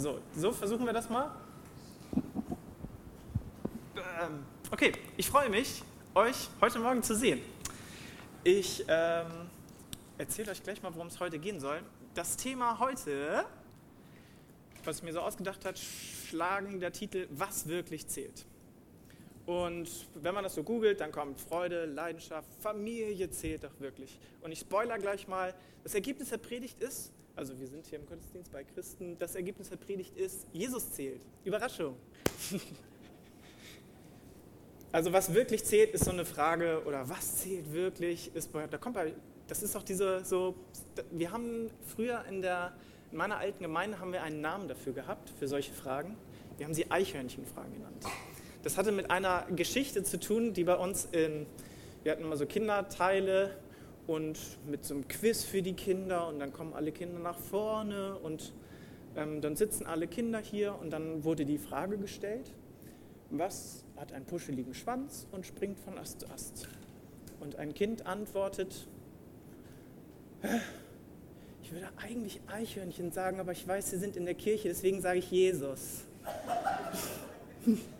So, so versuchen wir das mal. Ähm, okay, ich freue mich, euch heute Morgen zu sehen. Ich ähm, erzähle euch gleich mal, worum es heute gehen soll. Das Thema heute, was ich mir so ausgedacht habe, schlagen der Titel Was wirklich zählt. Und wenn man das so googelt, dann kommt Freude, Leidenschaft, Familie zählt doch wirklich. Und ich spoiler gleich mal, das Ergebnis der Predigt ist, also wir sind hier im Gottesdienst bei Christen, das Ergebnis der Predigt ist, Jesus zählt. Überraschung. Also was wirklich zählt, ist so eine Frage, oder was zählt wirklich, ist da kommt bei, das ist auch diese, so, wir haben früher in der, in meiner alten Gemeinde haben wir einen Namen dafür gehabt, für solche Fragen. Wir haben sie Eichhörnchenfragen genannt. Das hatte mit einer Geschichte zu tun, die bei uns in, wir hatten immer so Kinderteile und mit so einem Quiz für die Kinder und dann kommen alle Kinder nach vorne und ähm, dann sitzen alle Kinder hier und dann wurde die Frage gestellt, was hat einen puscheligen Schwanz und springt von Ast zu Ast? Und ein Kind antwortet, ich würde eigentlich Eichhörnchen sagen, aber ich weiß, sie sind in der Kirche, deswegen sage ich Jesus.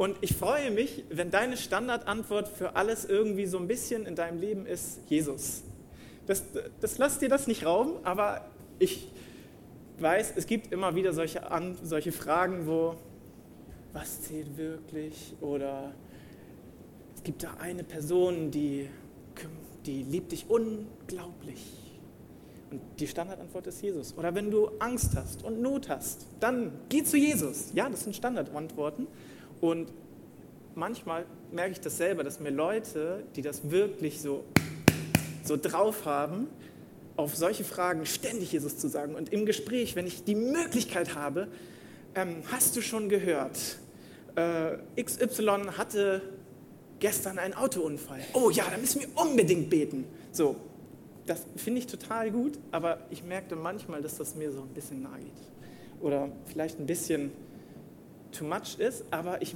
Und ich freue mich, wenn deine Standardantwort für alles irgendwie so ein bisschen in deinem Leben ist, Jesus. Das, das lass dir das nicht rauben, aber ich weiß, es gibt immer wieder solche, solche Fragen, wo, was zählt wirklich? Oder es gibt da eine Person, die, die liebt dich unglaublich. Und die Standardantwort ist Jesus. Oder wenn du Angst hast und Not hast, dann geh zu Jesus. Ja, das sind Standardantworten. Und manchmal merke ich das selber, dass mir Leute, die das wirklich so, so drauf haben, auf solche Fragen ständig Jesus zu sagen. Und im Gespräch, wenn ich die Möglichkeit habe, ähm, hast du schon gehört, äh, XY hatte gestern einen Autounfall. Oh ja, da müssen wir unbedingt beten. So, das finde ich total gut, aber ich merkte manchmal, dass das mir so ein bisschen nahe geht. Oder vielleicht ein bisschen too much ist, aber ich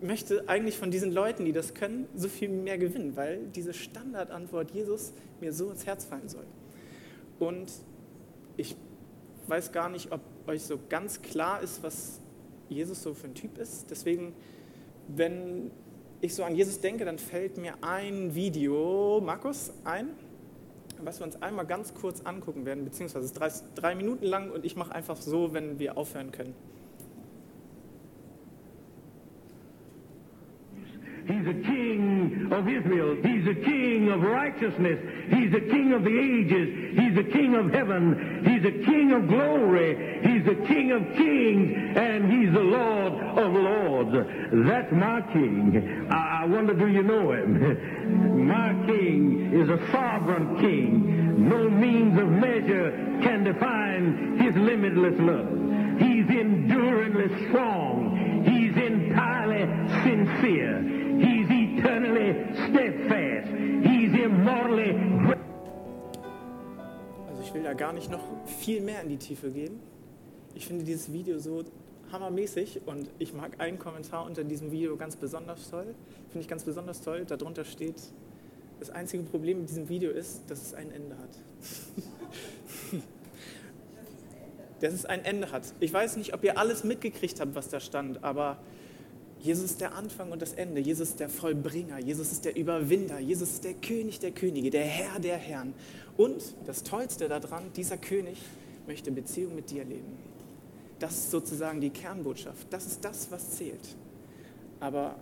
möchte eigentlich von diesen Leuten, die das können, so viel mehr gewinnen, weil diese Standardantwort Jesus mir so ins Herz fallen soll. Und ich weiß gar nicht, ob euch so ganz klar ist, was Jesus so für ein Typ ist. Deswegen, wenn ich so an Jesus denke, dann fällt mir ein Video, Markus, ein, was wir uns einmal ganz kurz angucken werden, beziehungsweise es ist drei, drei Minuten lang und ich mache einfach so, wenn wir aufhören können. He's a king of Israel. He's a king of righteousness. He's a king of the ages. He's a king of heaven. He's a king of glory. He's a king of kings. And he's the Lord of lords. That's my king. I, I wonder, do you know him? my king is a sovereign king. No means of measure can define his limitless love. He's enduringly strong. He's entirely sincere. Also ich will da gar nicht noch viel mehr in die Tiefe gehen. Ich finde dieses Video so hammermäßig und ich mag einen Kommentar unter diesem Video ganz besonders toll. Finde ich ganz besonders toll. Darunter steht, das einzige Problem mit diesem Video ist, dass es ein Ende hat. dass es ein Ende hat. Ich weiß nicht, ob ihr alles mitgekriegt habt, was da stand, aber Jesus ist der Anfang und das Ende. Jesus ist der Vollbringer. Jesus ist der Überwinder. Jesus ist der König der Könige, der Herr der Herren. Und das Tollste daran, dieser König möchte Beziehung mit dir leben. Das ist sozusagen die Kernbotschaft. Das ist das, was zählt. Aber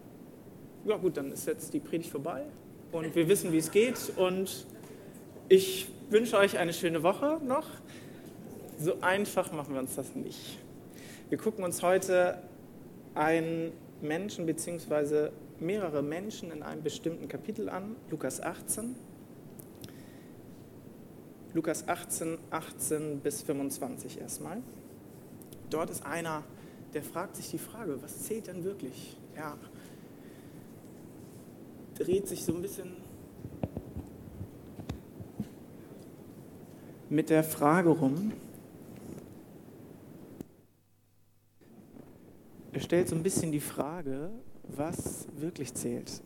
ja gut, dann ist jetzt die Predigt vorbei und wir wissen, wie es geht. Und ich wünsche euch eine schöne Woche noch. So einfach machen wir uns das nicht. Wir gucken uns heute ein Menschen bzw. mehrere Menschen in einem bestimmten Kapitel an, Lukas 18. Lukas 18, 18 bis 25 erstmal. Dort ist einer, der fragt sich die Frage, was zählt denn wirklich? Er dreht sich so ein bisschen mit der Frage rum, stellt so ein bisschen die Frage, was wirklich zählt.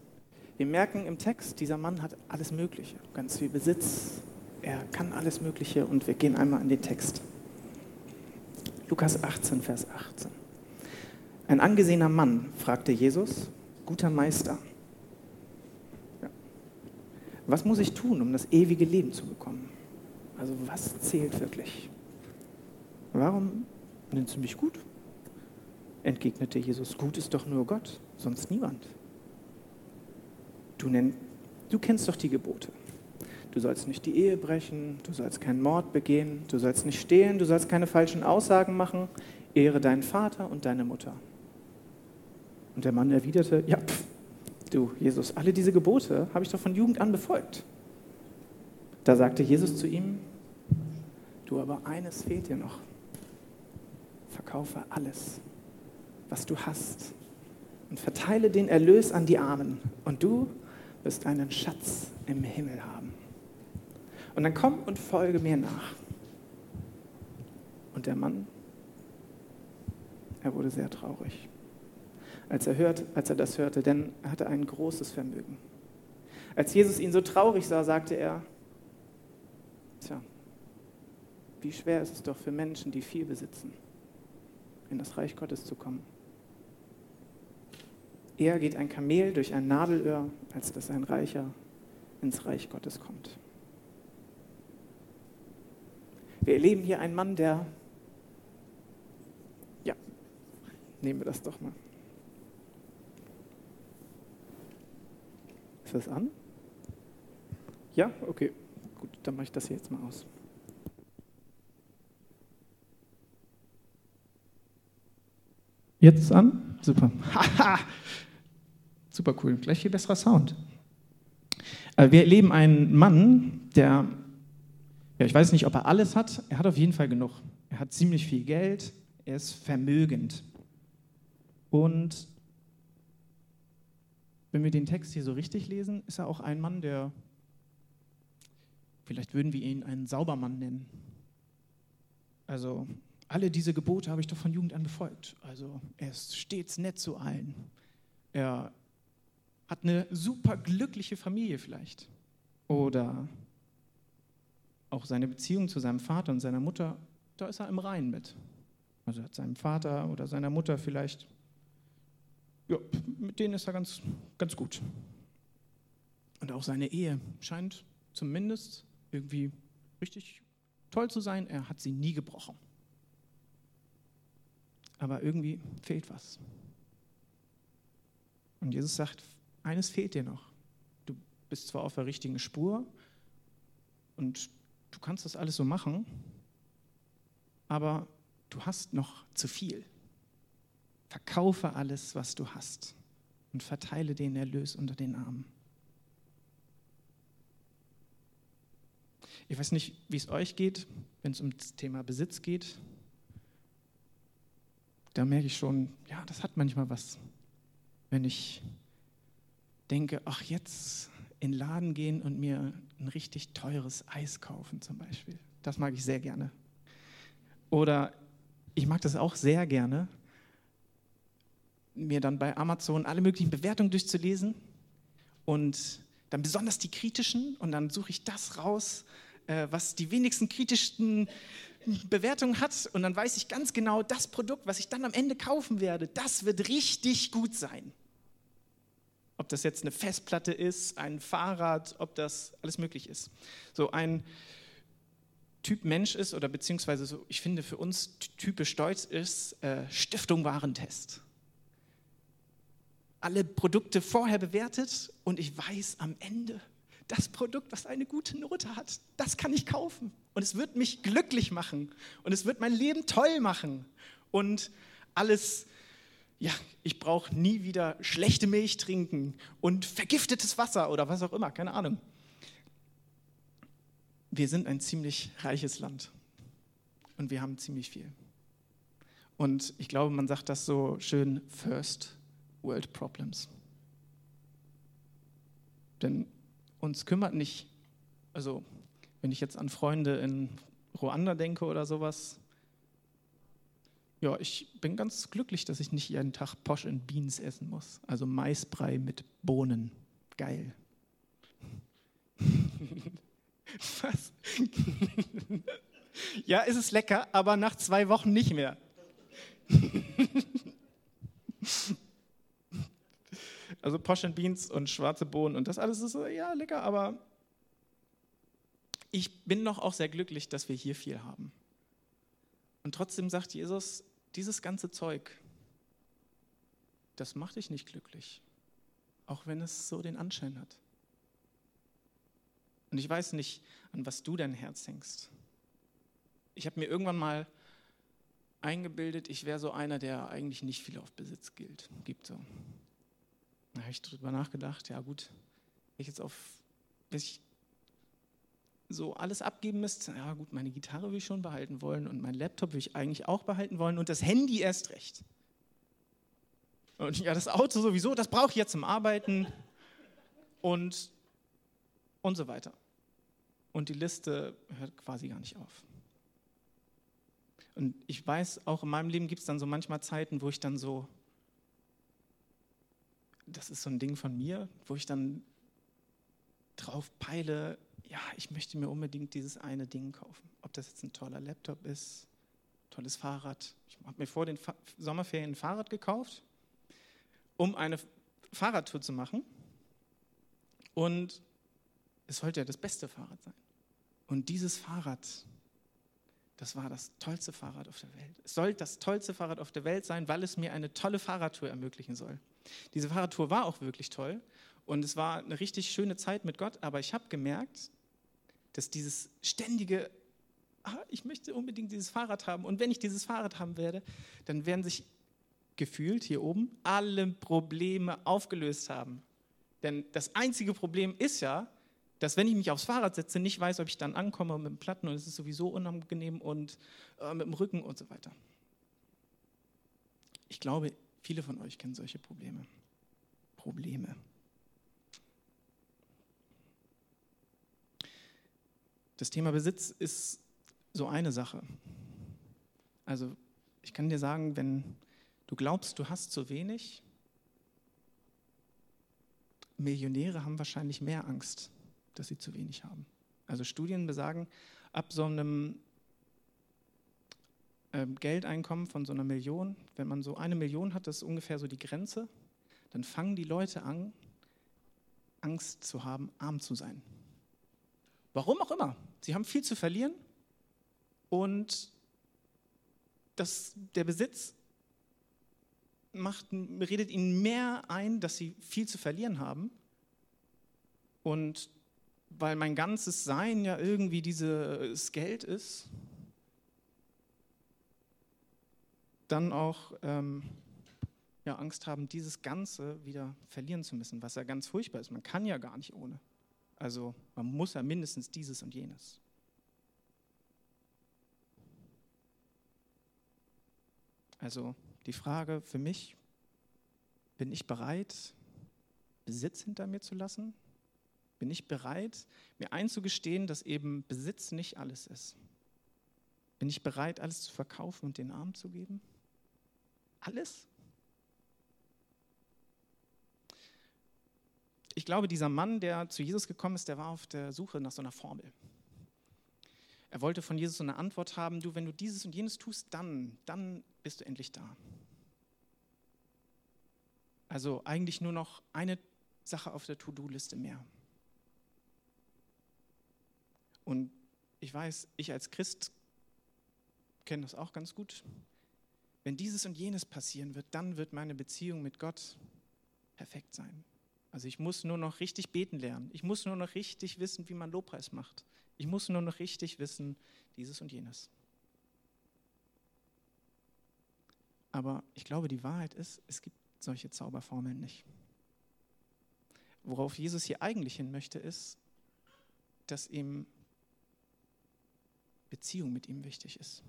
Wir merken im Text, dieser Mann hat alles Mögliche, ganz viel Besitz, Er kann alles Mögliche und wir gehen einmal in den Text. Lukas 18, Vers 18. Ein angesehener Mann fragte Jesus, guter Meister, was muss ich tun, um das ewige Leben zu bekommen? Also was zählt wirklich? Warum nennst du mich gut? Entgegnete Jesus, gut ist doch nur Gott, sonst niemand. Du, nenn, du kennst doch die Gebote. Du sollst nicht die Ehe brechen, du sollst keinen Mord begehen, du sollst nicht stehlen, du sollst keine falschen Aussagen machen, ehre deinen Vater und deine Mutter. Und der Mann erwiderte, ja, pff, du Jesus, alle diese Gebote habe ich doch von Jugend an befolgt. Da sagte Jesus zu ihm, du aber eines fehlt dir noch. Verkaufe alles, was du hast und verteile den Erlös an die Armen und du wirst einen Schatz im Himmel haben. Und dann komm und folge mir nach. Und der Mann, er wurde sehr traurig als er, hört, als er das hörte, denn er hatte ein großes Vermögen. Als Jesus ihn so traurig sah, sagte er, tja, wie schwer ist es doch für Menschen, die viel besitzen, in das Reich Gottes zu kommen. Eher geht ein Kamel durch ein Nadelöhr, als dass ein Reicher ins Reich Gottes kommt. Wir erleben hier einen Mann, der, ja, nehmen wir das doch mal. Ist das an? Ja, okay. Gut, dann mache ich das hier jetzt mal aus. Jetzt an? Super. Super cool. Gleich viel besserer Sound. Äh, wir erleben einen Mann, der, ja, ich weiß nicht, ob er alles hat. Er hat auf jeden Fall genug. Er hat ziemlich viel Geld. Er ist vermögend. Und wenn wir den Text hier so richtig lesen, ist er auch ein Mann, der, vielleicht würden wir ihn einen Saubermann nennen. Also alle diese Gebote habe ich doch von Jugend an befolgt. Also er ist stets nett zu allen. Er hat eine super glückliche Familie vielleicht. Oder auch seine Beziehung zu seinem Vater und seiner Mutter, da ist er im Reinen mit. Also hat seinem Vater oder seiner Mutter vielleicht ja, mit denen ist er ganz, ganz gut. Und auch seine Ehe scheint zumindest irgendwie richtig toll zu sein. Er hat sie nie gebrochen. Aber irgendwie fehlt was. Und Jesus sagt, eines fehlt dir noch. Du bist zwar auf der richtigen Spur und du kannst das alles so machen, aber du hast noch zu viel. Verkaufe alles, was du hast und verteile den Erlös unter den Armen. Ich weiß nicht, wie es euch geht, wenn es um das Thema Besitz geht. Da merke ich schon, ja, das hat manchmal was. Wenn ich denke, ach, jetzt in den Laden gehen und mir ein richtig teures Eis kaufen zum Beispiel. Das mag ich sehr gerne. Oder ich mag das auch sehr gerne, mir dann bei Amazon alle möglichen Bewertungen durchzulesen und dann besonders die kritischen und dann suche ich das raus, äh, was die wenigsten kritischsten Bewertungen hat und dann weiß ich ganz genau, das Produkt, was ich dann am Ende kaufen werde, das wird richtig gut sein. Ob das jetzt eine Festplatte ist, ein Fahrrad, ob das alles möglich ist. So ein Typ Mensch ist oder beziehungsweise so, ich finde für uns typisch Stolz ist äh, Stiftung Warentest alle Produkte vorher bewertet und ich weiß am Ende, das Produkt, was eine gute Note hat, das kann ich kaufen. Und es wird mich glücklich machen. Und es wird mein Leben toll machen. Und alles, ja, ich brauche nie wieder schlechte Milch trinken und vergiftetes Wasser oder was auch immer, keine Ahnung. Wir sind ein ziemlich reiches Land. Und wir haben ziemlich viel. Und ich glaube, man sagt das so schön, first World Problems. Denn uns kümmert nicht, also wenn ich jetzt an Freunde in Ruanda denke oder sowas, ja, ich bin ganz glücklich, dass ich nicht jeden Tag Posh and Beans essen muss. Also Maisbrei mit Bohnen. Geil. Was? ja, ist es lecker, aber nach zwei Wochen nicht mehr. also Posh and Beans und schwarze Bohnen und das alles ist so, ja, lecker, aber ich bin noch auch sehr glücklich, dass wir hier viel haben. Und trotzdem sagt Jesus, dieses ganze Zeug, das macht dich nicht glücklich, auch wenn es so den Anschein hat. Und ich weiß nicht, an was du dein Herz hängst. Ich habe mir irgendwann mal eingebildet, ich wäre so einer, der eigentlich nicht viel auf Besitz gilt, gibt. So. Da habe ich darüber nachgedacht, ja gut, ich jetzt auf, ich so alles abgeben müsste, ja gut, meine Gitarre will ich schon behalten wollen und mein Laptop will ich eigentlich auch behalten wollen und das Handy erst recht. Und ja, das Auto sowieso, das brauche ich jetzt zum Arbeiten und, und so weiter. Und die Liste hört quasi gar nicht auf. Und ich weiß, auch in meinem Leben gibt es dann so manchmal Zeiten, wo ich dann so, das ist so ein Ding von mir, wo ich dann drauf peile, ja, ich möchte mir unbedingt dieses eine Ding kaufen. Ob das jetzt ein toller Laptop ist, tolles Fahrrad. Ich habe mir vor den Fa Sommerferien ein Fahrrad gekauft, um eine Fahrradtour zu machen. Und es sollte ja das beste Fahrrad sein. Und dieses Fahrrad, das war das tollste Fahrrad auf der Welt. Es soll das tollste Fahrrad auf der Welt sein, weil es mir eine tolle Fahrradtour ermöglichen soll. Diese Fahrradtour war auch wirklich toll und es war eine richtig schöne Zeit mit Gott, aber ich habe gemerkt, dass dieses ständige, ah, ich möchte unbedingt dieses Fahrrad haben und wenn ich dieses Fahrrad haben werde, dann werden sich gefühlt hier oben alle Probleme aufgelöst haben. Denn das einzige Problem ist ja, dass wenn ich mich aufs Fahrrad setze, nicht weiß, ob ich dann ankomme mit dem Platten und es ist sowieso unangenehm und äh, mit dem Rücken und so weiter. Ich glaube, viele von euch kennen solche Probleme. Probleme. Das Thema Besitz ist so eine Sache. Also ich kann dir sagen, wenn du glaubst, du hast zu wenig, Millionäre haben wahrscheinlich mehr Angst, dass sie zu wenig haben. Also Studien besagen, ab so einem äh, Geldeinkommen von so einer Million, wenn man so eine Million hat, das ist ungefähr so die Grenze, dann fangen die Leute an, Angst zu haben, arm zu sein. Warum auch immer. Sie haben viel zu verlieren und das, der Besitz macht, redet ihnen mehr ein, dass sie viel zu verlieren haben. Und weil mein ganzes Sein ja irgendwie dieses Geld ist, dann auch ähm, ja, Angst haben, dieses Ganze wieder verlieren zu müssen, was ja ganz furchtbar ist. Man kann ja gar nicht ohne. Also man muss ja mindestens dieses und jenes. Also die Frage für mich, bin ich bereit, Besitz hinter mir zu lassen? Bin ich bereit, mir einzugestehen, dass eben Besitz nicht alles ist? Bin ich bereit, alles zu verkaufen und den Arm zu geben? Alles? Ich glaube, dieser Mann, der zu Jesus gekommen ist, der war auf der Suche nach so einer Formel. Er wollte von Jesus so eine Antwort haben, du, wenn du dieses und jenes tust, dann, dann bist du endlich da. Also eigentlich nur noch eine Sache auf der To-Do-Liste mehr. Und ich weiß, ich als Christ kenne das auch ganz gut. Wenn dieses und jenes passieren wird, dann wird meine Beziehung mit Gott perfekt sein. Also ich muss nur noch richtig beten lernen. Ich muss nur noch richtig wissen, wie man Lobpreis macht. Ich muss nur noch richtig wissen, dieses und jenes. Aber ich glaube, die Wahrheit ist, es gibt solche Zauberformeln nicht. Worauf Jesus hier eigentlich hin möchte, ist, dass ihm Beziehung mit ihm wichtig ist.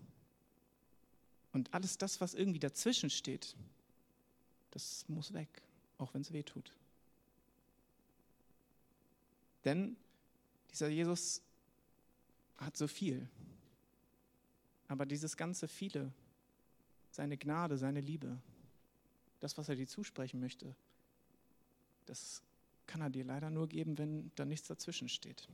Und alles das, was irgendwie dazwischen steht, das muss weg, auch wenn es weh tut. Denn dieser Jesus hat so viel. Aber dieses ganze viele, seine Gnade, seine Liebe, das, was er dir zusprechen möchte, das kann er dir leider nur geben, wenn da nichts dazwischen steht.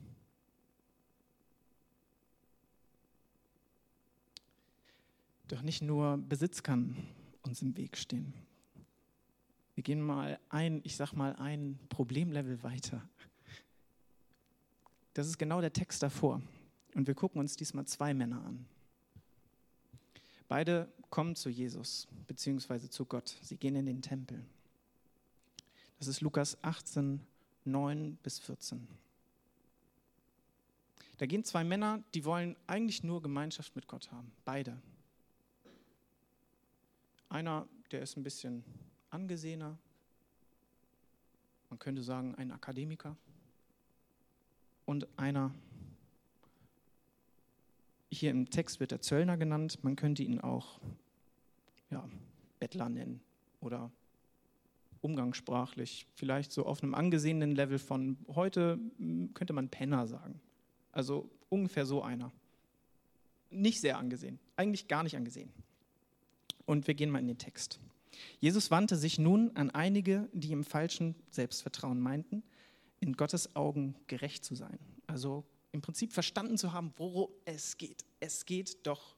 Doch nicht nur Besitz kann uns im Weg stehen. Wir gehen mal ein, ich sag mal, ein Problemlevel weiter. Das ist genau der Text davor. Und wir gucken uns diesmal zwei Männer an. Beide kommen zu Jesus, beziehungsweise zu Gott. Sie gehen in den Tempel. Das ist Lukas 18, 9 bis 14. Da gehen zwei Männer, die wollen eigentlich nur Gemeinschaft mit Gott haben. Beide. Einer, der ist ein bisschen angesehener. Man könnte sagen, ein Akademiker. Und einer, hier im Text wird der Zöllner genannt, man könnte ihn auch ja, Bettler nennen oder umgangssprachlich, vielleicht so auf einem angesehenen Level von heute könnte man Penner sagen. Also ungefähr so einer. Nicht sehr angesehen, eigentlich gar nicht angesehen. Und wir gehen mal in den Text. Jesus wandte sich nun an einige, die im falschen Selbstvertrauen meinten, in Gottes Augen gerecht zu sein. Also im Prinzip verstanden zu haben, worum es geht. Es geht doch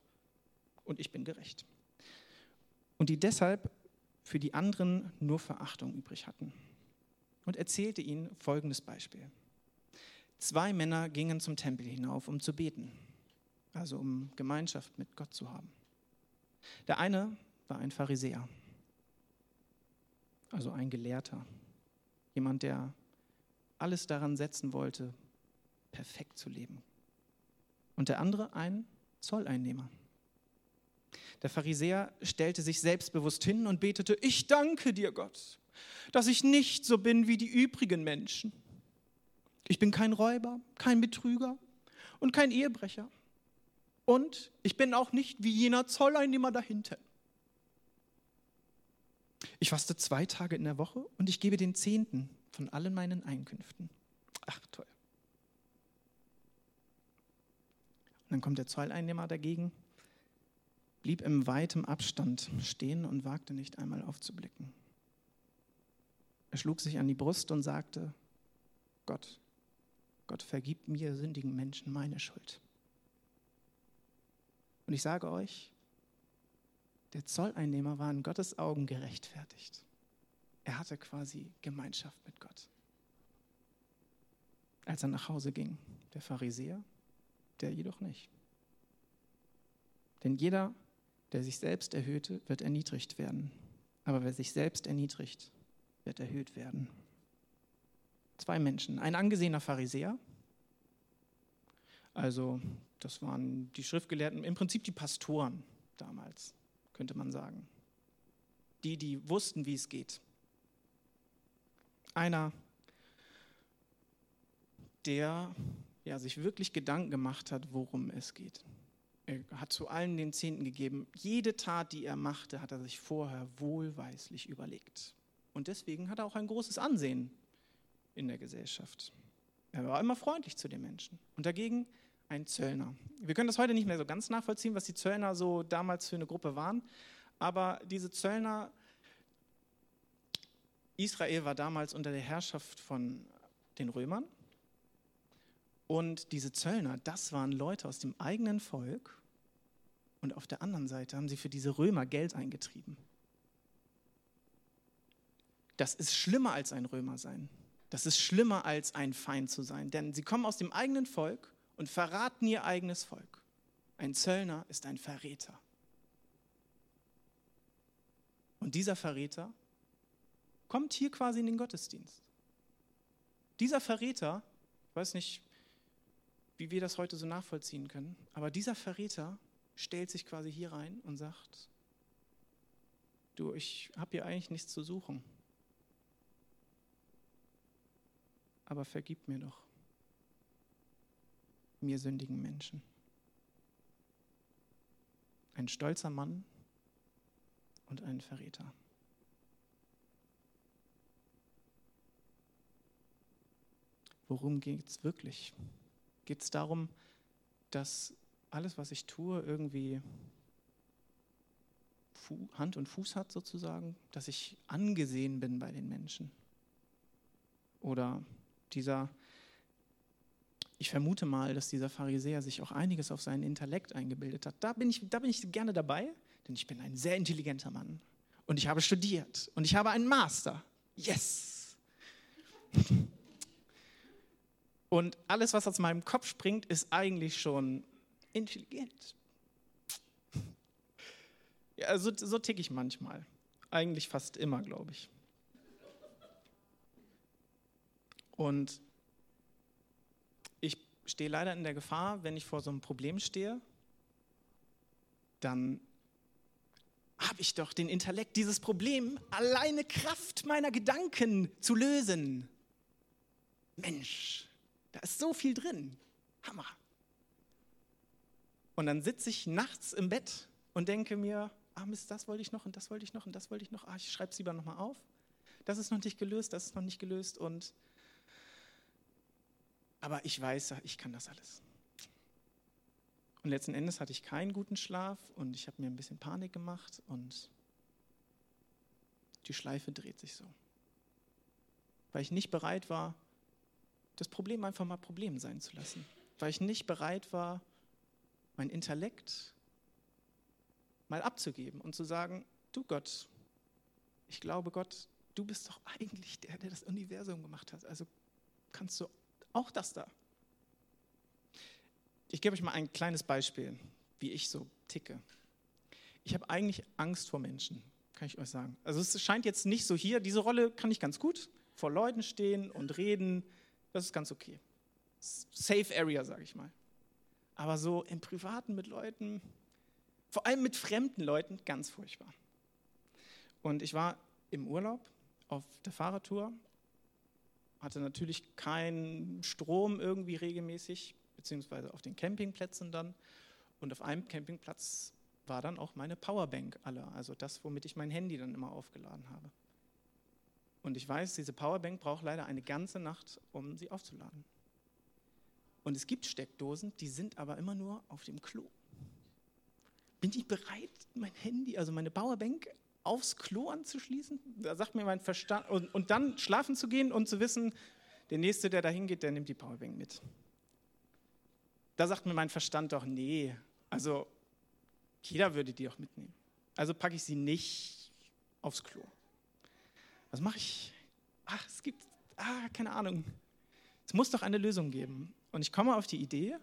und ich bin gerecht. Und die deshalb für die anderen nur Verachtung übrig hatten. Und erzählte ihnen folgendes Beispiel. Zwei Männer gingen zum Tempel hinauf, um zu beten, also um Gemeinschaft mit Gott zu haben. Der eine war ein Pharisäer, also ein Gelehrter, jemand, der alles daran setzen wollte, perfekt zu leben. Und der andere ein Zolleinnehmer. Der Pharisäer stellte sich selbstbewusst hin und betete, ich danke dir, Gott, dass ich nicht so bin wie die übrigen Menschen. Ich bin kein Räuber, kein Betrüger und kein Ehebrecher. Und ich bin auch nicht wie jener Zolleinnehmer dahinter. Ich faste zwei Tage in der Woche und ich gebe den Zehnten von allen meinen Einkünften. Ach toll. Und dann kommt der Zolleinnehmer dagegen, blieb im weitem Abstand stehen und wagte nicht einmal aufzublicken. Er schlug sich an die Brust und sagte, Gott, Gott vergib mir sündigen Menschen meine Schuld. Und ich sage euch, der Zolleinnehmer war in Gottes Augen gerechtfertigt. Er hatte quasi Gemeinschaft mit Gott. Als er nach Hause ging, der Pharisäer, der jedoch nicht. Denn jeder, der sich selbst erhöhte, wird erniedrigt werden. Aber wer sich selbst erniedrigt, wird erhöht werden. Zwei Menschen. Ein angesehener Pharisäer, also das waren die Schriftgelehrten, im Prinzip die Pastoren damals, könnte man sagen. Die, die wussten, wie es geht. Einer, der ja, sich wirklich Gedanken gemacht hat, worum es geht. Er hat zu allen den Zehnten gegeben. Jede Tat, die er machte, hat er sich vorher wohlweislich überlegt. Und deswegen hat er auch ein großes Ansehen in der Gesellschaft. Er war immer freundlich zu den Menschen. Und dagegen ein Zöllner. Wir können das heute nicht mehr so ganz nachvollziehen, was die Zöllner so damals für eine Gruppe waren. Aber diese Zöllner, Israel war damals unter der Herrschaft von den Römern. Und diese Zöllner, das waren Leute aus dem eigenen Volk. Und auf der anderen Seite haben sie für diese Römer Geld eingetrieben. Das ist schlimmer als ein Römer sein. Das ist schlimmer als ein Feind zu sein. Denn sie kommen aus dem eigenen Volk und verraten ihr eigenes Volk. Ein Zöllner ist ein Verräter. Und dieser Verräter kommt hier quasi in den Gottesdienst. Dieser Verräter, ich weiß nicht, wie wir das heute so nachvollziehen können. Aber dieser Verräter stellt sich quasi hier rein und sagt, du, ich habe hier eigentlich nichts zu suchen. Aber vergib mir doch, mir sündigen Menschen. Ein stolzer Mann und ein Verräter. Worum geht es wirklich? Geht es darum, dass alles, was ich tue, irgendwie Hand und Fuß hat sozusagen, dass ich angesehen bin bei den Menschen? Oder dieser ich vermute mal, dass dieser Pharisäer sich auch einiges auf seinen Intellekt eingebildet hat. Da bin ich, da bin ich gerne dabei, denn ich bin ein sehr intelligenter Mann. Und ich habe studiert und ich habe einen Master. Yes! Und alles, was aus meinem Kopf springt, ist eigentlich schon intelligent. Ja, so, so tick ich manchmal. Eigentlich fast immer, glaube ich. Und ich stehe leider in der Gefahr, wenn ich vor so einem Problem stehe, dann habe ich doch den Intellekt, dieses Problem alleine Kraft meiner Gedanken zu lösen. Mensch, da ist so viel drin. Hammer. Und dann sitze ich nachts im Bett und denke mir, ah Mist, das wollte ich noch und das wollte ich noch und das wollte ich noch. Ah, ich schreibe es lieber nochmal auf. Das ist noch nicht gelöst, das ist noch nicht gelöst und aber ich weiß, ich kann das alles. Und letzten Endes hatte ich keinen guten Schlaf und ich habe mir ein bisschen Panik gemacht und die Schleife dreht sich so. Weil ich nicht bereit war, das Problem einfach mal Problem sein zu lassen. Weil ich nicht bereit war, mein Intellekt mal abzugeben und zu sagen, du Gott, ich glaube Gott, du bist doch eigentlich der, der das Universum gemacht hat. Also kannst du auch das da. Ich gebe euch mal ein kleines Beispiel, wie ich so ticke. Ich habe eigentlich Angst vor Menschen, kann ich euch sagen. Also es scheint jetzt nicht so hier, diese Rolle kann ich ganz gut, vor Leuten stehen und reden, das ist ganz okay. Safe Area, sage ich mal. Aber so im Privaten mit Leuten, vor allem mit fremden Leuten, ganz furchtbar. Und ich war im Urlaub auf der Fahrradtour, hatte natürlich keinen Strom irgendwie regelmäßig, beziehungsweise auf den Campingplätzen dann. Und auf einem Campingplatz war dann auch meine Powerbank alle, also das, womit ich mein Handy dann immer aufgeladen habe. Und ich weiß, diese Powerbank braucht leider eine ganze Nacht, um sie aufzuladen. Und es gibt Steckdosen, die sind aber immer nur auf dem Klo. Bin ich bereit, mein Handy, also meine Powerbank, aufs Klo anzuschließen? Da sagt mir mein Verstand, und, und dann schlafen zu gehen und zu wissen, der Nächste, der da hingeht, der nimmt die Powerbank mit. Da sagt mir mein Verstand doch, nee, also jeder würde die auch mitnehmen. Also packe ich sie nicht aufs Klo. Was mache ich? Ach, es gibt, ah, keine Ahnung. Es muss doch eine Lösung geben. Und ich komme auf die Idee,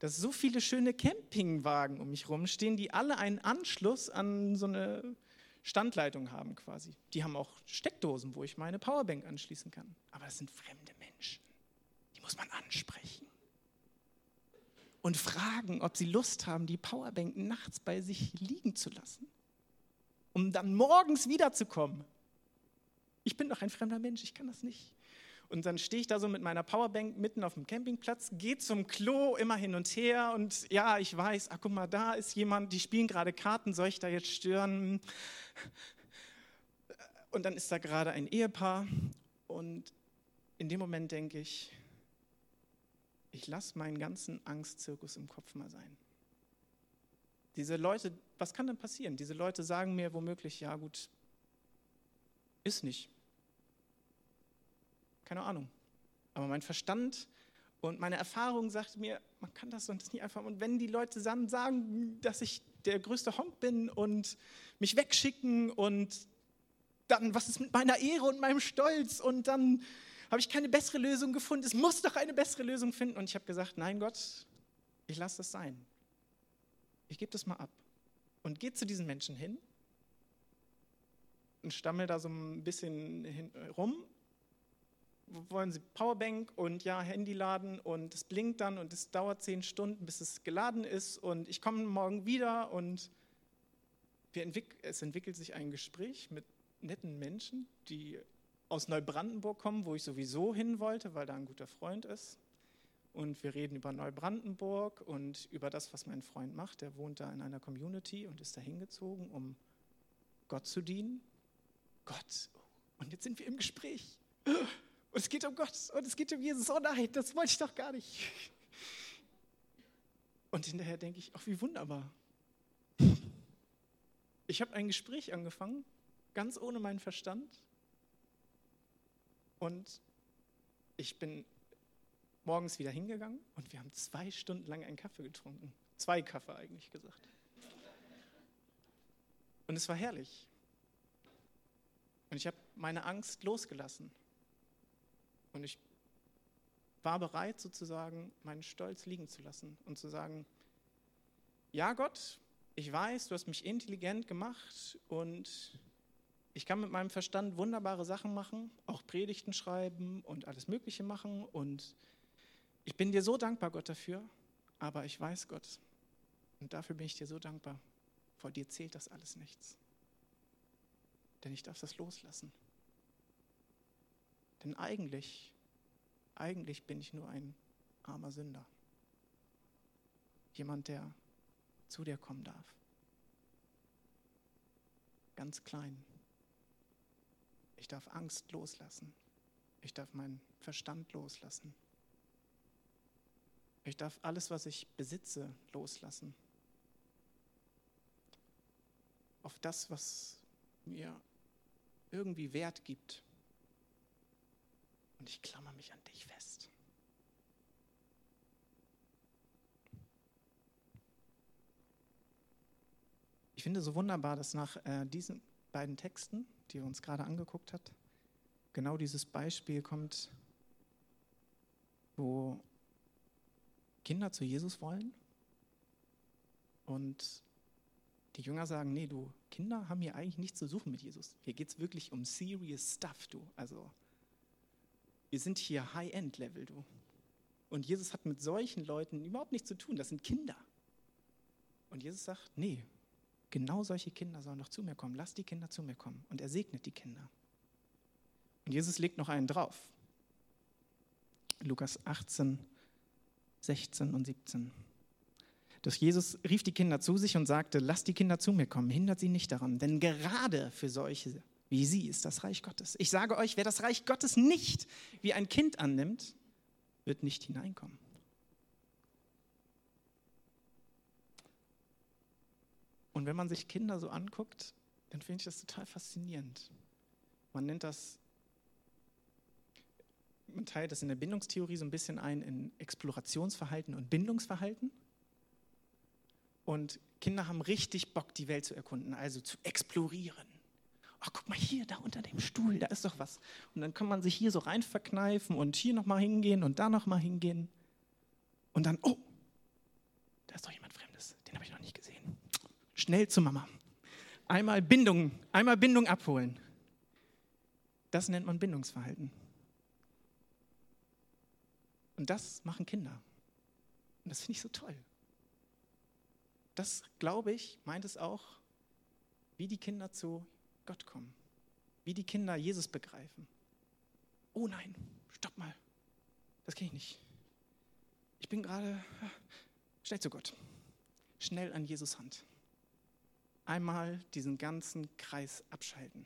dass so viele schöne Campingwagen um mich rumstehen, die alle einen Anschluss an so eine Standleitung haben quasi. Die haben auch Steckdosen, wo ich meine Powerbank anschließen kann. Aber das sind fremde Menschen. Die muss man ansprechen. Und fragen, ob sie Lust haben, die Powerbank nachts bei sich liegen zu lassen, um dann morgens wiederzukommen. Ich bin doch ein fremder Mensch, ich kann das nicht. Und dann stehe ich da so mit meiner Powerbank mitten auf dem Campingplatz, gehe zum Klo immer hin und her und ja, ich weiß, ach guck mal, da ist jemand, die spielen gerade Karten, soll ich da jetzt stören? Und dann ist da gerade ein Ehepaar und in dem Moment denke ich, ich lasse meinen ganzen Angstzirkus im Kopf mal sein. Diese Leute, was kann denn passieren? Diese Leute sagen mir womöglich, ja gut, ist nicht keine Ahnung. Aber mein Verstand und meine Erfahrung sagt mir, man kann das sonst nicht einfach. Und wenn die Leute dann sagen, dass ich der größte Honk bin und mich wegschicken und dann, was ist mit meiner Ehre und meinem Stolz? Und dann habe ich keine bessere Lösung gefunden. Es muss doch eine bessere Lösung finden. Und ich habe gesagt, nein Gott, ich lasse das sein. Ich gebe das mal ab. Und gehe zu diesen Menschen hin und stammel da so ein bisschen rum wollen Sie Powerbank und ja, Handy laden und es blinkt dann und es dauert zehn Stunden, bis es geladen ist und ich komme morgen wieder und entwick es entwickelt sich ein Gespräch mit netten Menschen, die aus Neubrandenburg kommen, wo ich sowieso hin wollte, weil da ein guter Freund ist. Und wir reden über Neubrandenburg und über das, was mein Freund macht. Der wohnt da in einer Community und ist da hingezogen, um Gott zu dienen. Gott, und jetzt sind wir im Gespräch. Und es geht um Gott und es geht um Jesus. Oh nein, das wollte ich doch gar nicht. Und hinterher denke ich, ach wie wunderbar. Ich habe ein Gespräch angefangen, ganz ohne meinen Verstand. Und ich bin morgens wieder hingegangen und wir haben zwei Stunden lang einen Kaffee getrunken. Zwei Kaffee eigentlich gesagt. Und es war herrlich. Und ich habe meine Angst losgelassen. Und ich war bereit, sozusagen meinen Stolz liegen zu lassen und zu sagen, ja Gott, ich weiß, du hast mich intelligent gemacht und ich kann mit meinem Verstand wunderbare Sachen machen, auch Predigten schreiben und alles Mögliche machen. Und ich bin dir so dankbar, Gott, dafür. Aber ich weiß, Gott, und dafür bin ich dir so dankbar, vor dir zählt das alles nichts. Denn ich darf das loslassen. Denn eigentlich eigentlich bin ich nur ein armer Sünder. Jemand, der zu dir kommen darf. Ganz klein. Ich darf Angst loslassen. Ich darf meinen Verstand loslassen. Ich darf alles, was ich besitze, loslassen. Auf das, was mir irgendwie Wert gibt. Und ich klammer mich an dich fest. Ich finde so wunderbar, dass nach äh, diesen beiden Texten, die wir uns gerade angeguckt hat, genau dieses Beispiel kommt, wo Kinder zu Jesus wollen und die Jünger sagen, nee, du, Kinder haben hier eigentlich nichts zu suchen mit Jesus. Hier geht es wirklich um serious stuff, du. Also wir sind hier High-End-Level, du. Und Jesus hat mit solchen Leuten überhaupt nichts zu tun. Das sind Kinder. Und Jesus sagt, nee, genau solche Kinder sollen doch zu mir kommen. Lass die Kinder zu mir kommen. Und er segnet die Kinder. Und Jesus legt noch einen drauf. Lukas 18, 16 und 17. Dass Jesus rief die Kinder zu sich und sagte, lass die Kinder zu mir kommen, hindert sie nicht daran, denn gerade für solche wie sie ist das Reich Gottes. Ich sage euch, wer das Reich Gottes nicht wie ein Kind annimmt, wird nicht hineinkommen. Und wenn man sich Kinder so anguckt, dann finde ich das total faszinierend. Man nennt das, man teilt das in der Bindungstheorie so ein bisschen ein in Explorationsverhalten und Bindungsverhalten. Und Kinder haben richtig Bock, die Welt zu erkunden, also zu explorieren ach guck mal hier, da unter dem Stuhl, da ist doch was. Und dann kann man sich hier so rein verkneifen und hier nochmal hingehen und da nochmal hingehen. Und dann, oh, da ist doch jemand Fremdes, den habe ich noch nicht gesehen. Schnell zu Mama. Einmal Bindung, einmal Bindung abholen. Das nennt man Bindungsverhalten. Und das machen Kinder. Und das finde ich so toll. Das, glaube ich, meint es auch, wie die Kinder zu Gott kommen. Wie die Kinder Jesus begreifen. Oh nein, stopp mal. Das kenne ich nicht. Ich bin gerade schnell zu Gott. Schnell an Jesus Hand. Einmal diesen ganzen Kreis abschalten.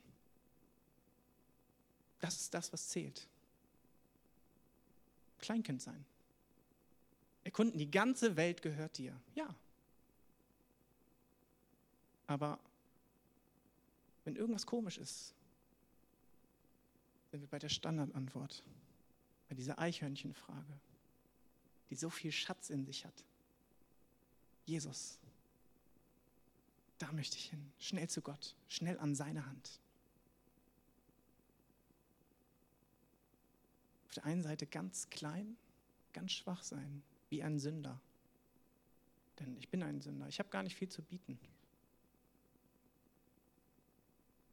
Das ist das, was zählt. Kleinkind sein. Erkunden, die ganze Welt gehört dir. Ja. Aber wenn irgendwas komisch ist, sind wir bei der Standardantwort, bei dieser Eichhörnchenfrage, die so viel Schatz in sich hat. Jesus, da möchte ich hin, schnell zu Gott, schnell an seine Hand. Auf der einen Seite ganz klein, ganz schwach sein, wie ein Sünder. Denn ich bin ein Sünder, ich habe gar nicht viel zu bieten.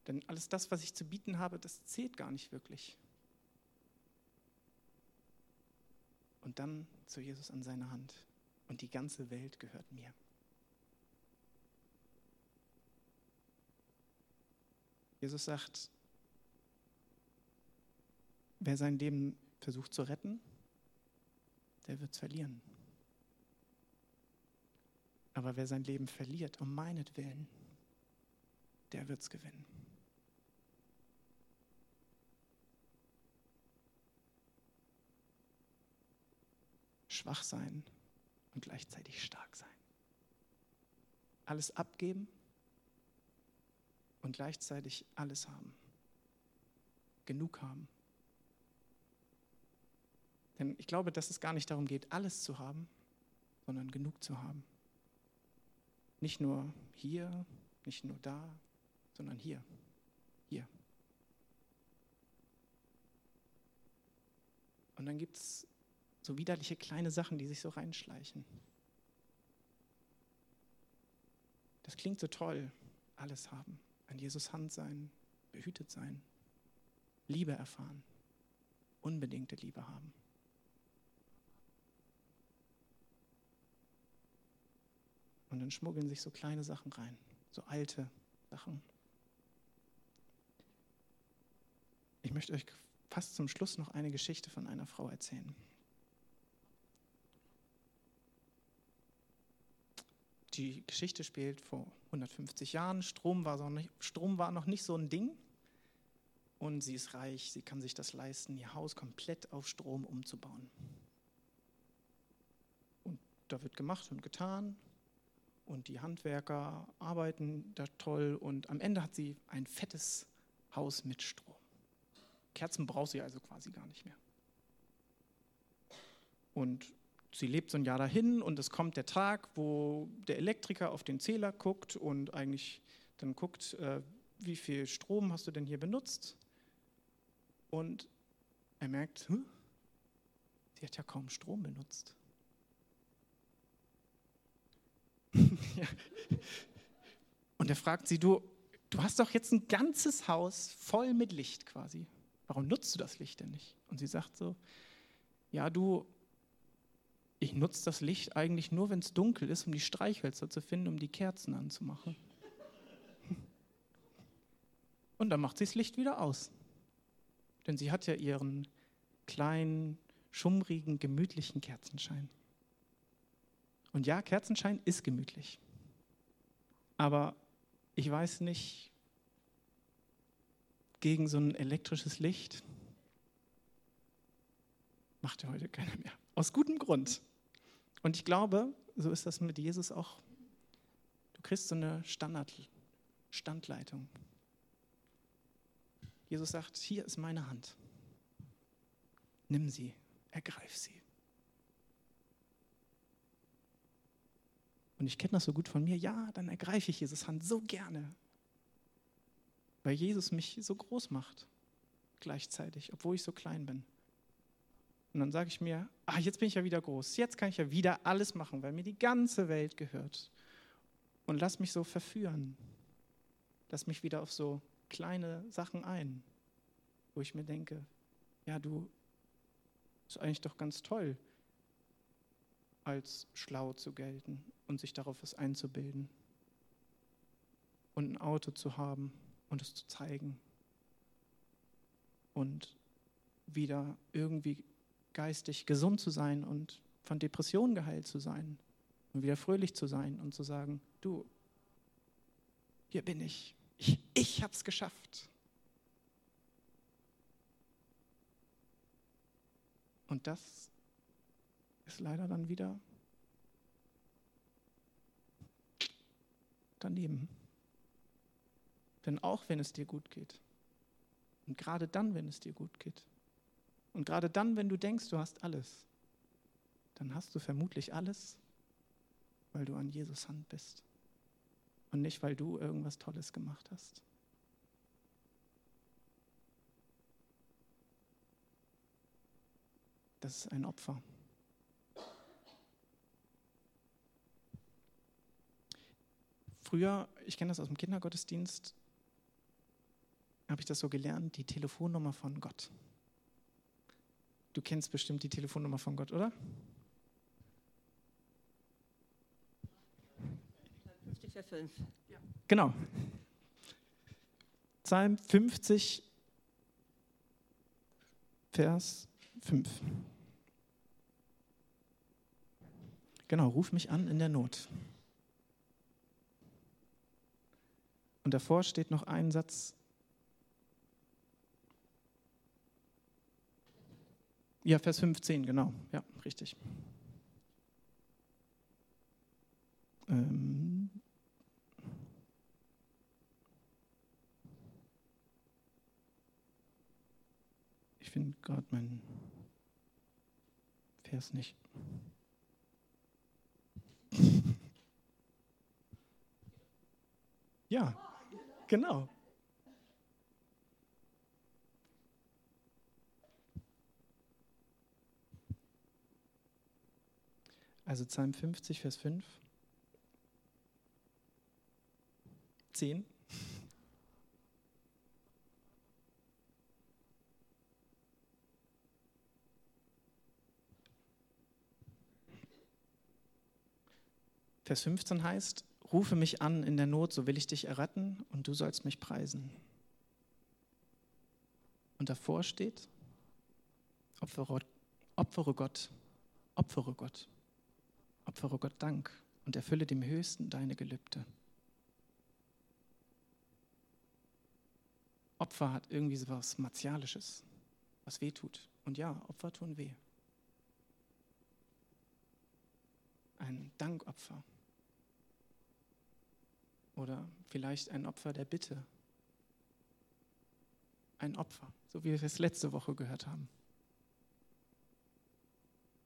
Denn alles das, was ich zu bieten habe, das zählt gar nicht wirklich. Und dann zu Jesus an seine Hand. Und die ganze Welt gehört mir. Jesus sagt, wer sein Leben versucht zu retten, der wird es verlieren. Aber wer sein Leben verliert, um meinetwillen, der wird es gewinnen. Schwach sein und gleichzeitig stark sein. Alles abgeben und gleichzeitig alles haben. Genug haben. Denn ich glaube, dass es gar nicht darum geht, alles zu haben, sondern genug zu haben. Nicht nur hier, nicht nur da, sondern hier, hier. Und dann gibt es so widerliche kleine Sachen, die sich so reinschleichen. Das klingt so toll, alles haben, an Jesus Hand sein, behütet sein, Liebe erfahren, unbedingte Liebe haben. Und dann schmuggeln sich so kleine Sachen rein, so alte Sachen. Ich möchte euch fast zum Schluss noch eine Geschichte von einer Frau erzählen. Die Geschichte spielt vor 150 Jahren. Strom war, so nicht, Strom war noch nicht so ein Ding. Und sie ist reich, sie kann sich das leisten, ihr Haus komplett auf Strom umzubauen. Und da wird gemacht und getan. Und die Handwerker arbeiten da toll. Und am Ende hat sie ein fettes Haus mit Strom. Kerzen braucht sie also quasi gar nicht mehr. Und sie lebt so ein Jahr dahin und es kommt der Tag, wo der Elektriker auf den Zähler guckt und eigentlich dann guckt, äh, wie viel Strom hast du denn hier benutzt? Und er merkt, hm, sie hat ja kaum Strom benutzt. ja. Und er fragt sie, du, du hast doch jetzt ein ganzes Haus voll mit Licht quasi. Warum nutzt du das Licht denn nicht? Und sie sagt so, ja, du, ich nutze das Licht eigentlich nur, wenn es dunkel ist, um die Streichhölzer zu finden, um die Kerzen anzumachen. Und dann macht sie das Licht wieder aus. Denn sie hat ja ihren kleinen, schummrigen, gemütlichen Kerzenschein. Und ja, Kerzenschein ist gemütlich. Aber ich weiß nicht, gegen so ein elektrisches Licht? Macht ja heute keiner mehr. Aus gutem Grund. Und ich glaube, so ist das mit Jesus auch. Du kriegst so eine Standard Standleitung. Jesus sagt, hier ist meine Hand. Nimm sie, ergreif sie. Und ich kenne das so gut von mir, ja, dann ergreife ich Jesus Hand so gerne weil Jesus mich so groß macht gleichzeitig, obwohl ich so klein bin. Und dann sage ich mir, ah, jetzt bin ich ja wieder groß, jetzt kann ich ja wieder alles machen, weil mir die ganze Welt gehört. Und lass mich so verführen. Lass mich wieder auf so kleine Sachen ein, wo ich mir denke, ja, du, ist eigentlich doch ganz toll, als schlau zu gelten und sich darauf was einzubilden. Und ein Auto zu haben und es zu zeigen und wieder irgendwie geistig gesund zu sein und von Depressionen geheilt zu sein und wieder fröhlich zu sein und zu sagen, du, hier bin ich, ich, ich habe es geschafft. Und das ist leider dann wieder daneben. Denn auch wenn es dir gut geht, und gerade dann, wenn es dir gut geht, und gerade dann, wenn du denkst, du hast alles, dann hast du vermutlich alles, weil du an Jesus Hand bist und nicht, weil du irgendwas Tolles gemacht hast. Das ist ein Opfer. Früher, ich kenne das aus dem Kindergottesdienst, habe ich das so gelernt, die Telefonnummer von Gott. Du kennst bestimmt die Telefonnummer von Gott, oder? 50, Vers 5. Ja. Genau. Psalm 50, Vers 5. Genau, ruf mich an in der Not. Und davor steht noch ein Satz, Ja, Vers 15, genau. Ja, richtig. Ähm ich finde gerade mein. Vers nicht. Ja, genau. Also Psalm 50, Vers 5. 10. Vers 15 heißt, rufe mich an in der Not, so will ich dich erretten und du sollst mich preisen. Und davor steht, opfere, opfere Gott, opfere Gott, opfere Gott Dank und erfülle dem Höchsten deine Gelübde. Opfer hat irgendwie so was Martialisches, was weh tut. Und ja, Opfer tun weh. Ein Dankopfer. Oder vielleicht ein Opfer der Bitte. Ein Opfer, so wie wir es letzte Woche gehört haben.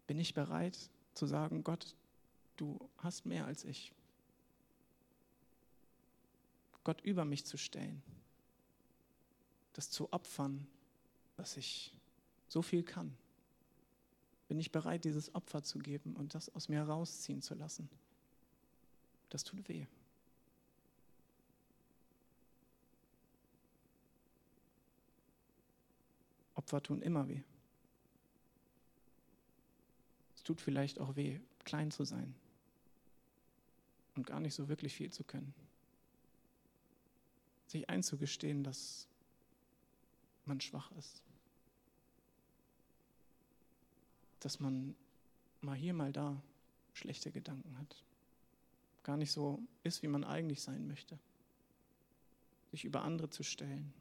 Bin ich bereit zu sagen, Gott, du hast mehr als ich. Gott über mich zu stellen. Das zu opfern, was ich so viel kann. Bin ich bereit, dieses Opfer zu geben und das aus mir herausziehen zu lassen. Das tut weh. Opfer tun immer weh. Es tut vielleicht auch weh, klein zu sein und gar nicht so wirklich viel zu können. Sich einzugestehen, dass man schwach ist. Dass man mal hier, mal da schlechte Gedanken hat. Gar nicht so ist, wie man eigentlich sein möchte. Sich über andere zu stellen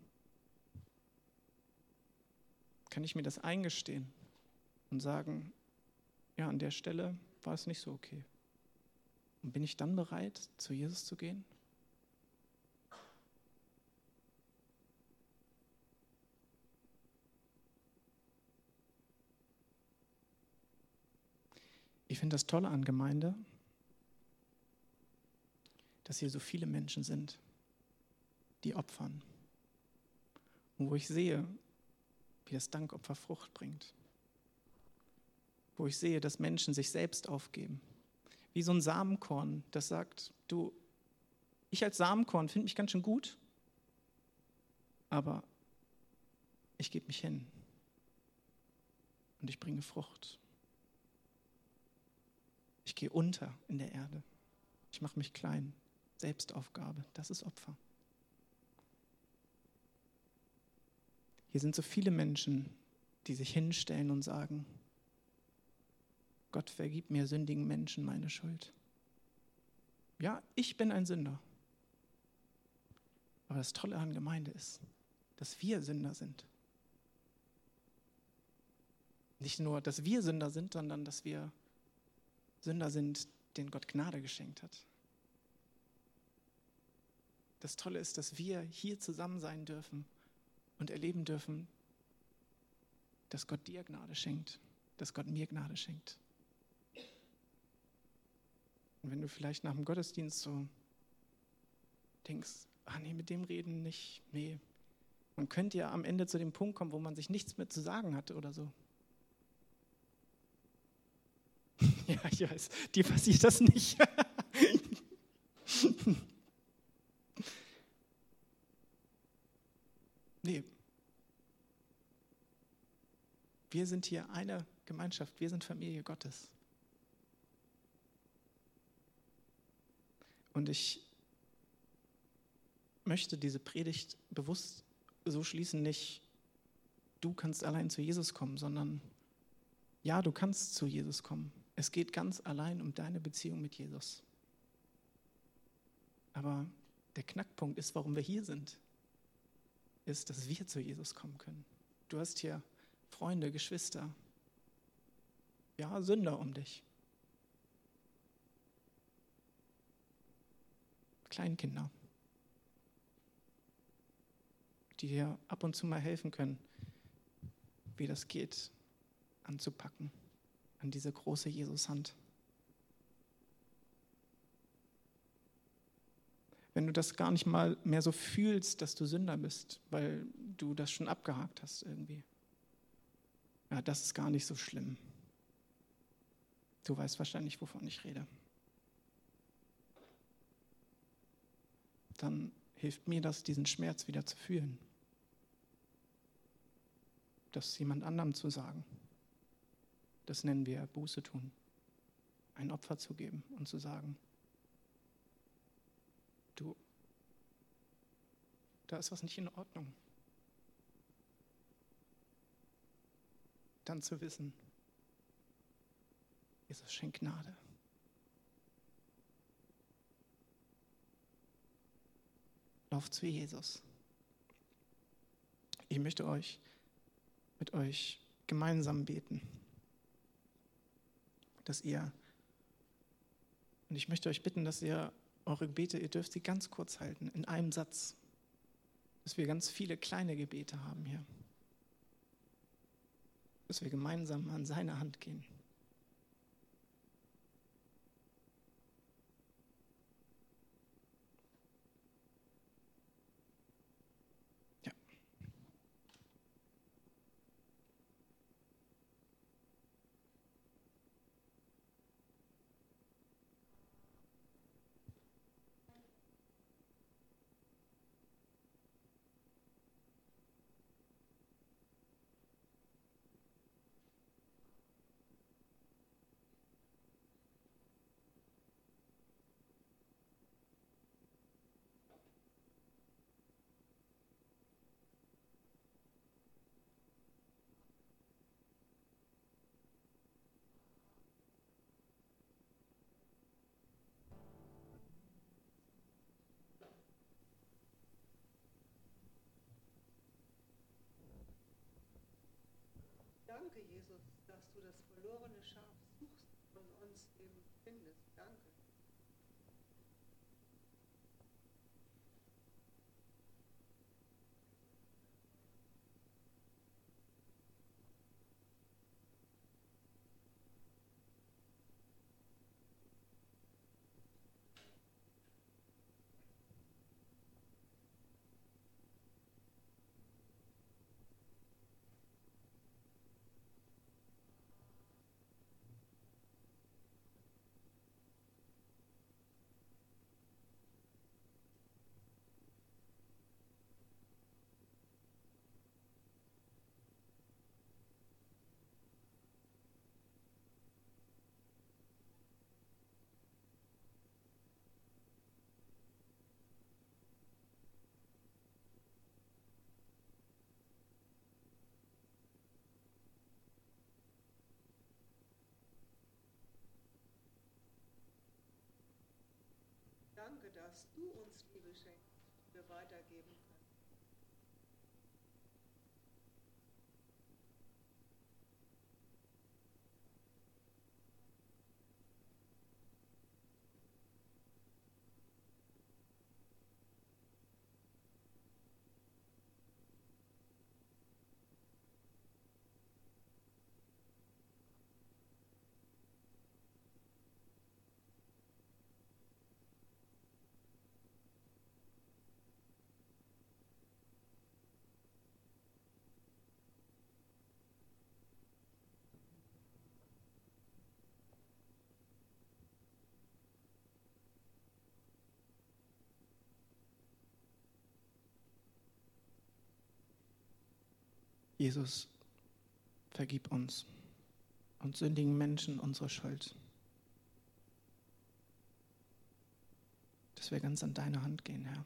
kann ich mir das eingestehen und sagen, ja, an der Stelle war es nicht so okay. Und bin ich dann bereit, zu Jesus zu gehen? Ich finde das Tolle an Gemeinde, dass hier so viele Menschen sind, die opfern. Und wo ich sehe, wie das Dankopfer Frucht bringt. Wo ich sehe, dass Menschen sich selbst aufgeben. Wie so ein Samenkorn, das sagt, du, ich als Samenkorn finde mich ganz schön gut, aber ich gebe mich hin und ich bringe Frucht. Ich gehe unter in der Erde. Ich mache mich klein. Selbstaufgabe, das ist Opfer. Hier sind so viele Menschen, die sich hinstellen und sagen, Gott vergib mir sündigen Menschen meine Schuld. Ja, ich bin ein Sünder. Aber das Tolle an Gemeinde ist, dass wir Sünder sind. Nicht nur, dass wir Sünder sind, sondern dass wir Sünder sind, denen Gott Gnade geschenkt hat. Das Tolle ist, dass wir hier zusammen sein dürfen und erleben dürfen, dass Gott dir Gnade schenkt, dass Gott mir Gnade schenkt. Und wenn du vielleicht nach dem Gottesdienst so denkst, ah nee, mit dem reden nicht, nee, man könnte ja am Ende zu dem Punkt kommen, wo man sich nichts mehr zu sagen hatte oder so. ja, ich weiß, dir passiert das nicht. Nee. Wir sind hier eine Gemeinschaft, wir sind Familie Gottes. Und ich möchte diese Predigt bewusst so schließen, nicht du kannst allein zu Jesus kommen, sondern ja, du kannst zu Jesus kommen. Es geht ganz allein um deine Beziehung mit Jesus. Aber der Knackpunkt ist, warum wir hier sind ist, dass wir zu Jesus kommen können. Du hast hier Freunde, Geschwister, ja, Sünder um dich. Kleinkinder, die dir ab und zu mal helfen können, wie das geht, anzupacken, an diese große Jesushand. Wenn du das gar nicht mal mehr so fühlst, dass du Sünder bist, weil du das schon abgehakt hast irgendwie. Ja, das ist gar nicht so schlimm. Du weißt wahrscheinlich, wovon ich rede. Dann hilft mir das, diesen Schmerz wieder zu fühlen. Das jemand anderem zu sagen. Das nennen wir Buße tun. Ein Opfer zu geben und zu sagen, du, da ist was nicht in Ordnung. Dann zu wissen, Jesus schenkt Gnade. Lauft zu Jesus. Ich möchte euch mit euch gemeinsam beten, dass ihr, und ich möchte euch bitten, dass ihr eure Gebete, ihr dürft sie ganz kurz halten, in einem Satz, dass wir ganz viele kleine Gebete haben hier, dass wir gemeinsam an seine Hand gehen. Danke, Jesus, dass du das verlorene Schaf suchst und uns eben findest. Danke. Dass du uns Liebe schenkst, die wir weitergeben Jesus, vergib uns und sündigen Menschen unsere Schuld. Dass wir ganz an deine Hand gehen, Herr.